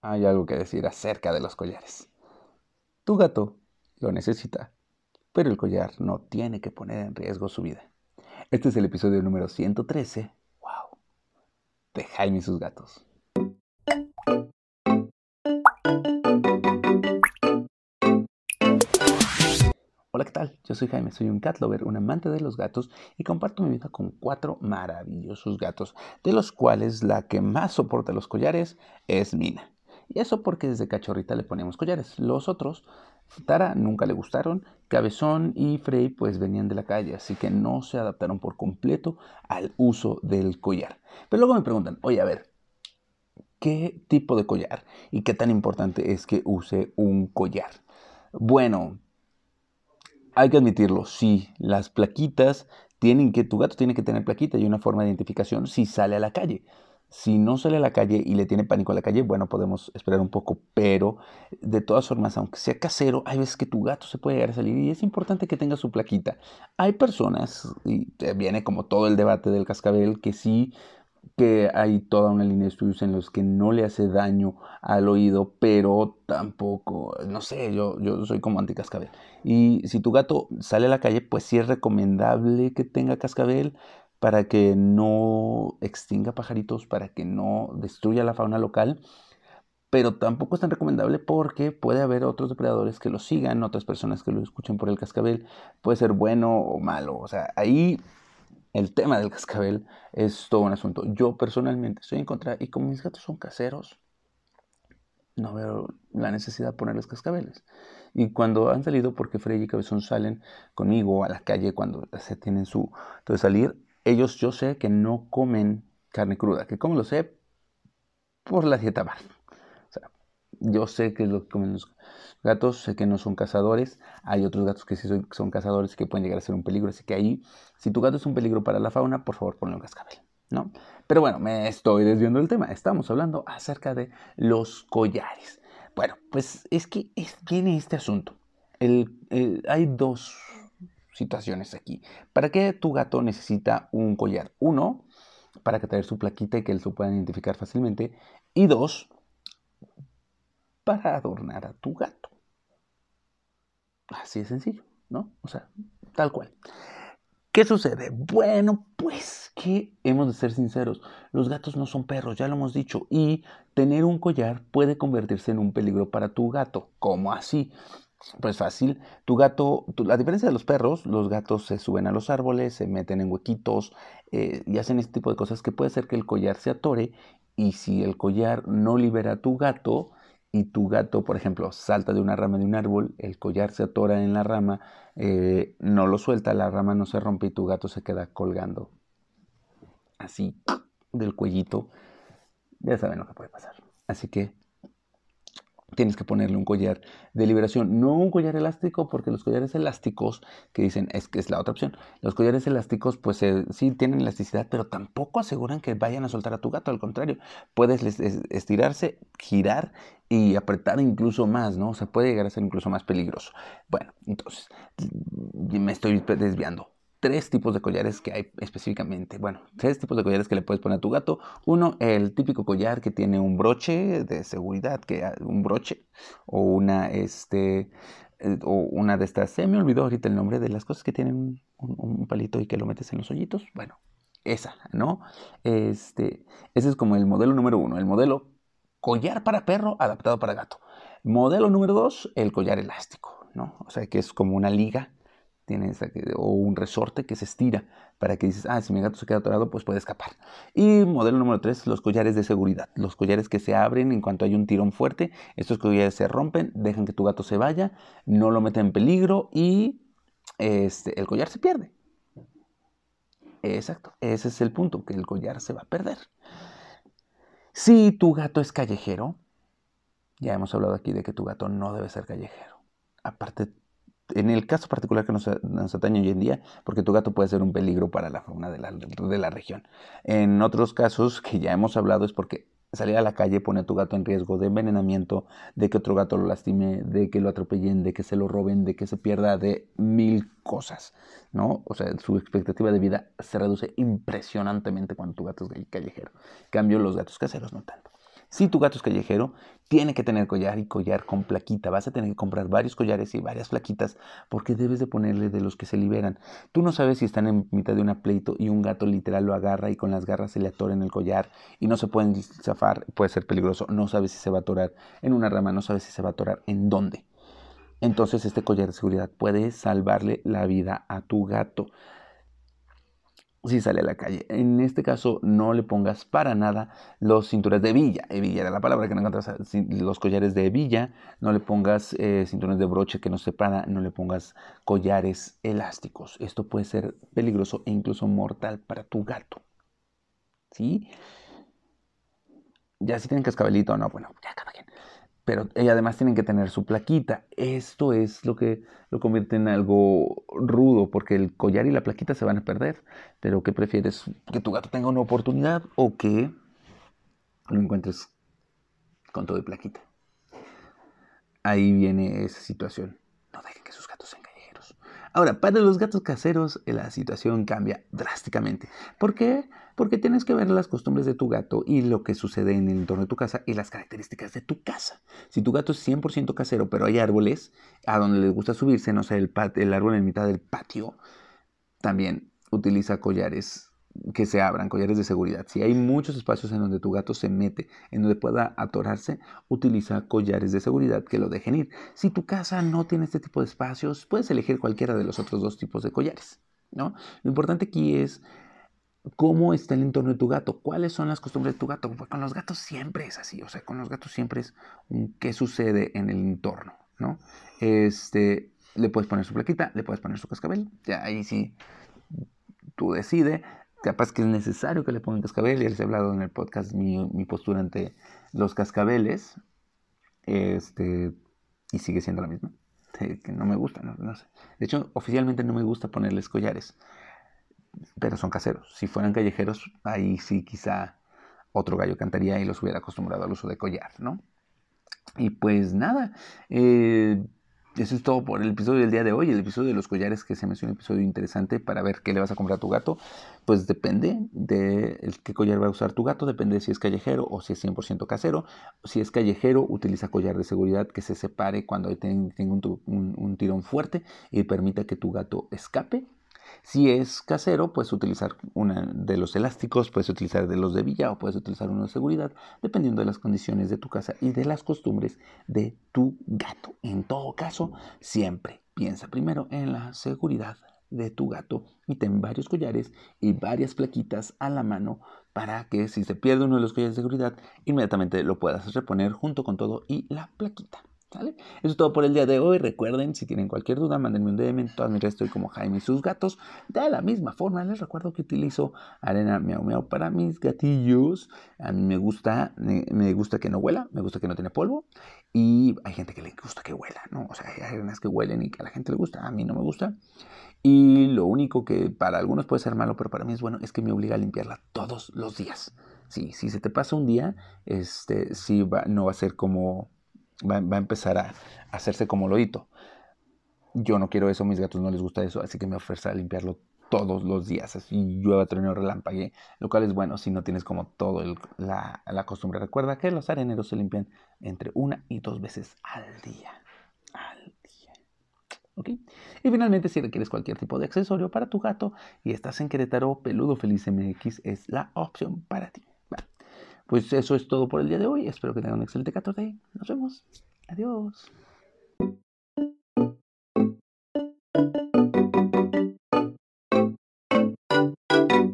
hay algo que decir acerca de los collares. Tu gato lo necesita, pero el collar no tiene que poner en riesgo su vida. Este es el episodio número 113, wow, de Jaime y sus gatos. Hola, ¿qué tal? Yo soy Jaime, soy un cat lover, un amante de los gatos y comparto mi vida con cuatro maravillosos gatos, de los cuales la que más soporta los collares es Mina. Y eso porque desde cachorrita le ponemos collares. Los otros, Tara nunca le gustaron, Cabezón y Frey pues venían de la calle, así que no se adaptaron por completo al uso del collar. Pero luego me preguntan, oye, a ver, ¿qué tipo de collar? ¿Y qué tan importante es que use un collar? Bueno, hay que admitirlo, sí, las plaquitas tienen que, tu gato tiene que tener plaquita y una forma de identificación si sale a la calle. Si no sale a la calle y le tiene pánico a la calle, bueno, podemos esperar un poco, pero de todas formas, aunque sea casero, hay veces que tu gato se puede llegar a salir y es importante que tenga su plaquita. Hay personas, y viene como todo el debate del cascabel, que sí que hay toda una línea de estudios en los que no le hace daño al oído, pero tampoco, no sé, yo, yo soy como anti-cascabel. Y si tu gato sale a la calle, pues sí es recomendable que tenga cascabel, para que no extinga pajaritos, para que no destruya la fauna local, pero tampoco es tan recomendable porque puede haber otros depredadores que lo sigan, otras personas que lo escuchen por el cascabel, puede ser bueno o malo, o sea, ahí el tema del cascabel es todo un asunto. Yo personalmente estoy en contra y como mis gatos son caseros, no veo la necesidad de ponerles cascabeles. Y cuando han salido, porque Frey y Cabezón salen conmigo a la calle cuando se tienen su... de salir, ellos yo sé que no comen carne cruda. ¿Que cómo lo sé? Por la dieta bar. O sea, yo sé que es lo que comen los gatos, sé que no son cazadores. Hay otros gatos que sí son, cazadores que pueden llegar a ser un peligro. Así que ahí, si tu gato es un peligro para la fauna, por favor ponle un cascabel. ¿no? Pero bueno, me estoy desviando del tema. Estamos hablando acerca de los collares. Bueno, pues es que es, viene este asunto. hay dos situaciones aquí. ¿Para qué tu gato necesita un collar? Uno, para que tener su plaquita y que él se pueda identificar fácilmente. Y dos, para adornar a tu gato. Así de sencillo, ¿no? O sea, tal cual. ¿Qué sucede? Bueno, pues que hemos de ser sinceros, los gatos no son perros, ya lo hemos dicho, y tener un collar puede convertirse en un peligro para tu gato. ¿Cómo así? Pues fácil, tu gato, la diferencia de los perros, los gatos se suben a los árboles, se meten en huequitos eh, y hacen este tipo de cosas que puede hacer que el collar se atore y si el collar no libera a tu gato y tu gato, por ejemplo, salta de una rama de un árbol, el collar se atora en la rama, eh, no lo suelta, la rama no se rompe y tu gato se queda colgando así del cuellito, ya saben lo que puede pasar. Así que tienes que ponerle un collar de liberación, no un collar elástico, porque los collares elásticos, que dicen, es que es la otra opción, los collares elásticos pues eh, sí tienen elasticidad, pero tampoco aseguran que vayan a soltar a tu gato, al contrario, puedes estirarse, girar y apretar incluso más, ¿no? O sea, puede llegar a ser incluso más peligroso. Bueno, entonces, me estoy desviando tres tipos de collares que hay específicamente. Bueno, tres tipos de collares que le puedes poner a tu gato. Uno, el típico collar que tiene un broche de seguridad, que un broche o una este eh, o una de estas, se me olvidó ahorita el nombre de las cosas que tienen un, palito y que lo metes en los hoyitos. Bueno, esa, ¿no? Este, ese es como el modelo número uno, el modelo collar para perro adaptado para gato. Modelo número dos, el collar elástico, ¿no? O sea, que es como una liga o un resorte que se estira para que dices, ah, si mi gato se queda atorado, pues puede escapar. Y modelo número 3, los collares de seguridad. Los collares que se abren en cuanto hay un tirón fuerte. Estos collares se rompen, dejan que tu gato se vaya, no lo meten en peligro y este, el collar se pierde. Exacto, ese es el punto, que el collar se va a perder. Si tu gato es callejero, ya hemos hablado aquí de que tu gato no debe ser callejero. Aparte, en el caso particular que nos, atañe hoy en día, porque tu gato puede ser un peligro para la fauna de la, de la región. En otros casos que ya hemos hablado es porque salir a la calle pone a tu gato en riesgo de envenenamiento, de que otro gato lo lastime, de que lo atropellen, de que se lo roben, de que se pierda, de mil cosas, ¿no? O sea, su expectativa de vida se reduce impresionantemente cuando tu gato es callejero. En cambio, los gatos caseros no tanto. Si tu gato es callejero, tiene que tener collar y collar con plaquita. Vas a tener que comprar varios collares y varias plaquitas porque debes de ponerle de los que se liberan. Tú no sabes si están en mitad de un pleito y un gato literal lo agarra y con las garras se le atora en el collar y no se pueden zafar. Puede ser peligroso. No sabes si se va a atorar en una rama, no sabes si se va a atorar en dónde. Entonces este collar de seguridad puede salvarle la vida a tu gato si sale a la calle. En este caso, no le pongas para nada los cinturones de villa. Hebilla era la palabra que no encuentras. Los collares de hebilla. No le pongas eh, cinturones de broche que no separa. No le pongas collares elásticos. Esto puede ser peligroso e incluso mortal para tu gato. ¿Sí? Ya si tienen cascabelito o no, bueno, ya pero además tienen que tener su plaquita. Esto es lo que lo convierte en algo rudo, porque el collar y la plaquita se van a perder. Pero ¿qué prefieres? ¿Que tu gato tenga una oportunidad o que lo encuentres con todo y plaquita? Ahí viene esa situación. No dejen que sus gatos sean callejeros. Ahora, para los gatos caseros la situación cambia drásticamente. ¿Por qué? Porque tienes que ver las costumbres de tu gato y lo que sucede en el entorno de tu casa y las características de tu casa. Si tu gato es 100% casero, pero hay árboles a donde le gusta subirse, no sé, el, el árbol en mitad del patio, también utiliza collares que se abran, collares de seguridad. Si hay muchos espacios en donde tu gato se mete, en donde pueda atorarse, utiliza collares de seguridad que lo dejen ir. Si tu casa no tiene este tipo de espacios, puedes elegir cualquiera de los otros dos tipos de collares. ¿no? Lo importante aquí es cómo está el entorno de tu gato, cuáles son las costumbres de tu gato. Pues con los gatos siempre es así, o sea, con los gatos siempre es qué sucede en el entorno, ¿no? Este, le puedes poner su plaquita, le puedes poner su cascabel, ya ahí sí tú decides. Capaz que es necesario que le pongan cascabel, ya les he hablado en el podcast mi, postura ante los cascabeles, este, y sigue siendo la misma, que no me gusta, no, no sé. De hecho, oficialmente no me gusta ponerles collares pero son caseros. Si fueran callejeros, ahí sí quizá otro gallo cantaría y los hubiera acostumbrado al uso de collar, ¿no? Y pues nada, eh, eso es todo por el episodio del día de hoy. El episodio de los collares, que se me hace un episodio interesante para ver qué le vas a comprar a tu gato. Pues depende de qué collar va a usar tu gato, depende de si es callejero o si es 100% casero. Si es callejero, utiliza collar de seguridad que se separe cuando tenga un tirón fuerte y permita que tu gato escape si es casero, puedes utilizar uno de los elásticos, puedes utilizar de los de villa o puedes utilizar uno de seguridad, dependiendo de las condiciones de tu casa y de las costumbres de tu gato. En todo caso, siempre piensa primero en la seguridad de tu gato y ten varios collares y varias plaquitas a la mano para que si se pierde uno de los collares de seguridad, inmediatamente lo puedas reponer junto con todo y la plaquita. Eso es todo por el día de hoy. Recuerden, si tienen cualquier duda, mándenme un DM. En todas mis redes estoy como Jaime y sus gatos. De la misma forma, les recuerdo que utilizo arena miau miau para mis gatillos. A mí me gusta, me gusta que no huela, me gusta que no tiene polvo. Y hay gente que le gusta que huela, ¿no? O sea, hay arenas que huelen y que a la gente le gusta. A mí no me gusta. Y lo único que para algunos puede ser malo, pero para mí es bueno, es que me obliga a limpiarla todos los días. Sí, si se te pasa un día, este, sí va, no va a ser como va, a empezar a, hacerse como loito. Yo no quiero eso, mis gatos no les gusta eso, así que me ofrece a limpiarlo todos los días, así llueva, trueno, relámpague, lo cual es bueno si no tienes como todo la, la, costumbre. Recuerda que los areneros se limpian entre una y dos veces al día. Al día. ¿Ok? Y finalmente, si requieres cualquier tipo de accesorio para tu gato y estás en Querétaro, Peludo Feliz MX es la opción para ti. Pues eso es todo por el día de hoy. Espero que tengan un excelente 14. Nos vemos. Adiós.